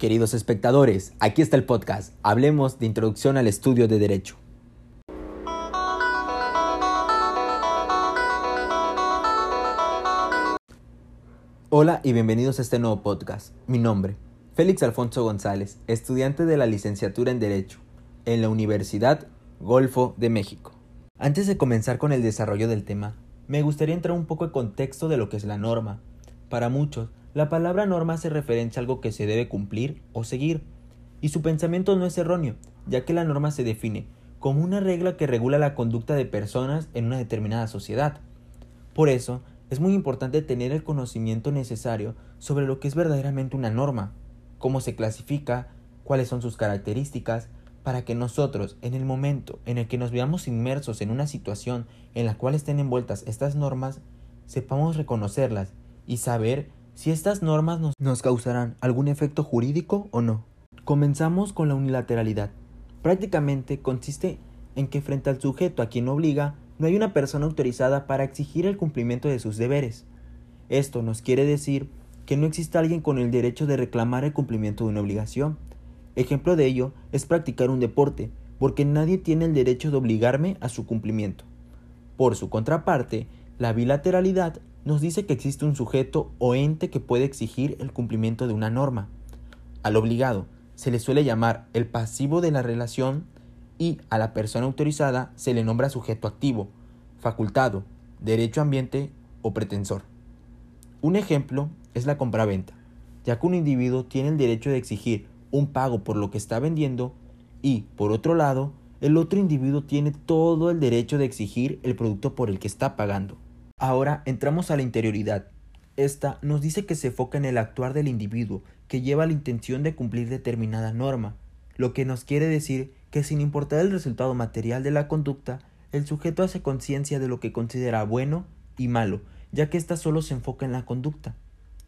Queridos espectadores, aquí está el podcast. Hablemos de introducción al estudio de Derecho. Hola y bienvenidos a este nuevo podcast. Mi nombre, Félix Alfonso González, estudiante de la licenciatura en Derecho en la Universidad Golfo de México. Antes de comenzar con el desarrollo del tema, me gustaría entrar un poco en contexto de lo que es la norma. Para muchos, la palabra norma hace referencia a algo que se debe cumplir o seguir, y su pensamiento no es erróneo, ya que la norma se define como una regla que regula la conducta de personas en una determinada sociedad. Por eso, es muy importante tener el conocimiento necesario sobre lo que es verdaderamente una norma, cómo se clasifica, cuáles son sus características, para que nosotros, en el momento en el que nos veamos inmersos en una situación en la cual estén envueltas estas normas, sepamos reconocerlas y saber si estas normas nos, nos causarán algún efecto jurídico o no. Comenzamos con la unilateralidad. Prácticamente consiste en que frente al sujeto a quien obliga, no hay una persona autorizada para exigir el cumplimiento de sus deberes. Esto nos quiere decir que no existe alguien con el derecho de reclamar el cumplimiento de una obligación. Ejemplo de ello es practicar un deporte, porque nadie tiene el derecho de obligarme a su cumplimiento. Por su contraparte, la bilateralidad nos dice que existe un sujeto o ente que puede exigir el cumplimiento de una norma. Al obligado se le suele llamar el pasivo de la relación y a la persona autorizada se le nombra sujeto activo, facultado, derecho ambiente o pretensor. Un ejemplo es la compraventa, ya que un individuo tiene el derecho de exigir un pago por lo que está vendiendo y, por otro lado, el otro individuo tiene todo el derecho de exigir el producto por el que está pagando. Ahora entramos a la interioridad. Esta nos dice que se enfoca en el actuar del individuo, que lleva la intención de cumplir determinada norma, lo que nos quiere decir que sin importar el resultado material de la conducta, el sujeto hace conciencia de lo que considera bueno y malo, ya que ésta solo se enfoca en la conducta.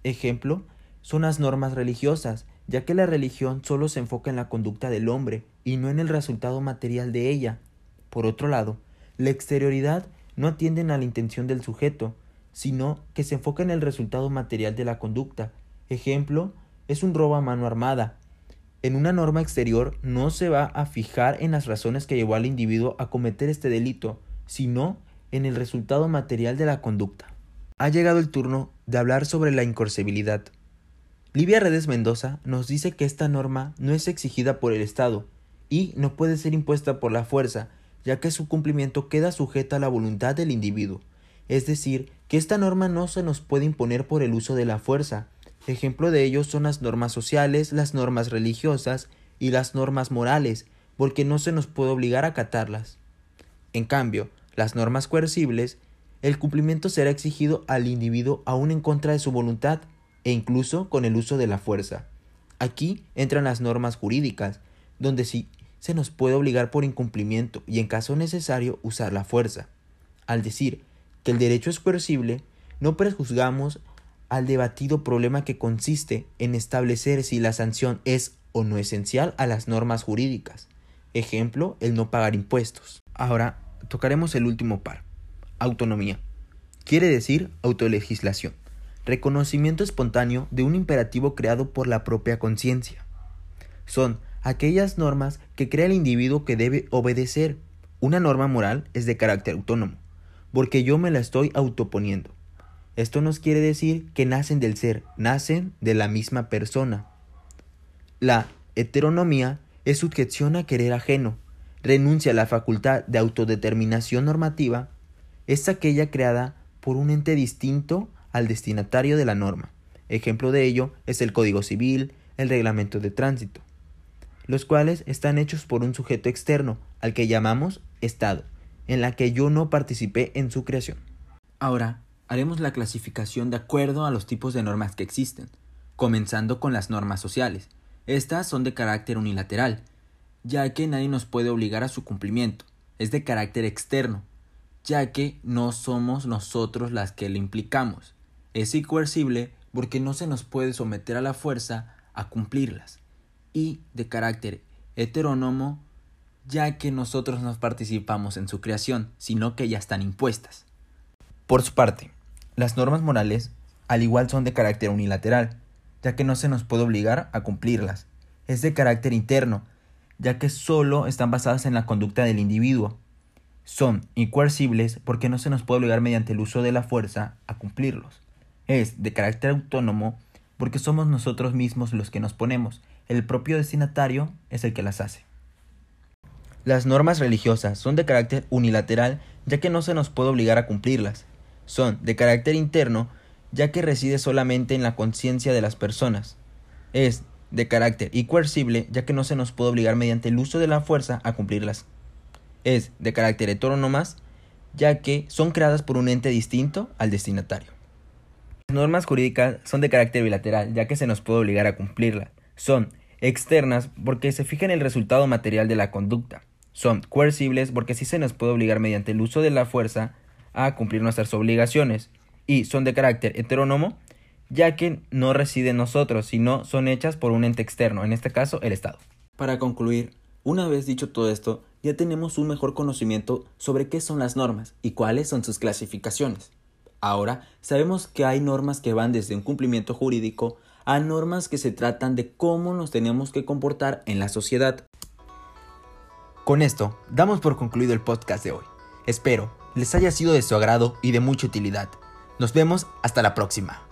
Ejemplo, son las normas religiosas, ya que la religión solo se enfoca en la conducta del hombre y no en el resultado material de ella. Por otro lado, la exterioridad no atienden a la intención del sujeto, sino que se enfoca en el resultado material de la conducta. Ejemplo, es un robo a mano armada. En una norma exterior no se va a fijar en las razones que llevó al individuo a cometer este delito, sino en el resultado material de la conducta. Ha llegado el turno de hablar sobre la incorsebilidad. Livia Redes Mendoza nos dice que esta norma no es exigida por el Estado y no puede ser impuesta por la fuerza, ya que su cumplimiento queda sujeta a la voluntad del individuo. Es decir, que esta norma no se nos puede imponer por el uso de la fuerza. Ejemplo de ello son las normas sociales, las normas religiosas y las normas morales, porque no se nos puede obligar a acatarlas. En cambio, las normas coercibles, el cumplimiento será exigido al individuo aún en contra de su voluntad e incluso con el uso de la fuerza. Aquí entran las normas jurídicas, donde sí se nos puede obligar por incumplimiento y en caso necesario usar la fuerza. Al decir que el derecho es coercible, no prejuzgamos al debatido problema que consiste en establecer si la sanción es o no esencial a las normas jurídicas. Ejemplo, el no pagar impuestos. Ahora tocaremos el último par. Autonomía. Quiere decir autolegislación. Reconocimiento espontáneo de un imperativo creado por la propia conciencia. Son aquellas normas que crea el individuo que debe obedecer. Una norma moral es de carácter autónomo, porque yo me la estoy autoponiendo. Esto nos quiere decir que nacen del ser, nacen de la misma persona. La heteronomía es sujeción a querer ajeno, renuncia a la facultad de autodeterminación normativa, es aquella creada por un ente distinto al destinatario de la norma. Ejemplo de ello es el Código Civil, el Reglamento de Tránsito los cuales están hechos por un sujeto externo, al que llamamos Estado, en la que yo no participé en su creación. Ahora, haremos la clasificación de acuerdo a los tipos de normas que existen, comenzando con las normas sociales. Estas son de carácter unilateral, ya que nadie nos puede obligar a su cumplimiento. Es de carácter externo, ya que no somos nosotros las que le implicamos. Es incoercible porque no se nos puede someter a la fuerza a cumplirlas y de carácter heterónomo, ya que nosotros no participamos en su creación, sino que ya están impuestas. Por su parte, las normas morales, al igual son de carácter unilateral, ya que no se nos puede obligar a cumplirlas. Es de carácter interno, ya que solo están basadas en la conducta del individuo. Son incoercibles porque no se nos puede obligar mediante el uso de la fuerza a cumplirlos. Es de carácter autónomo porque somos nosotros mismos los que nos ponemos, el propio destinatario es el que las hace. Las normas religiosas son de carácter unilateral ya que no se nos puede obligar a cumplirlas. Son de carácter interno ya que reside solamente en la conciencia de las personas. Es de carácter incoercible ya que no se nos puede obligar mediante el uso de la fuerza a cumplirlas. Es de carácter heterónomas ya que son creadas por un ente distinto al destinatario. Las normas jurídicas son de carácter bilateral ya que se nos puede obligar a cumplirlas. Son externas porque se fija en el resultado material de la conducta son coercibles porque sí se nos puede obligar mediante el uso de la fuerza a cumplir nuestras obligaciones y son de carácter heterónomo ya que no residen en nosotros, sino son hechas por un ente externo, en este caso el Estado. Para concluir, una vez dicho todo esto, ya tenemos un mejor conocimiento sobre qué son las normas y cuáles son sus clasificaciones. Ahora sabemos que hay normas que van desde un cumplimiento jurídico a normas que se tratan de cómo nos tenemos que comportar en la sociedad. Con esto, damos por concluido el podcast de hoy. Espero les haya sido de su agrado y de mucha utilidad. Nos vemos hasta la próxima.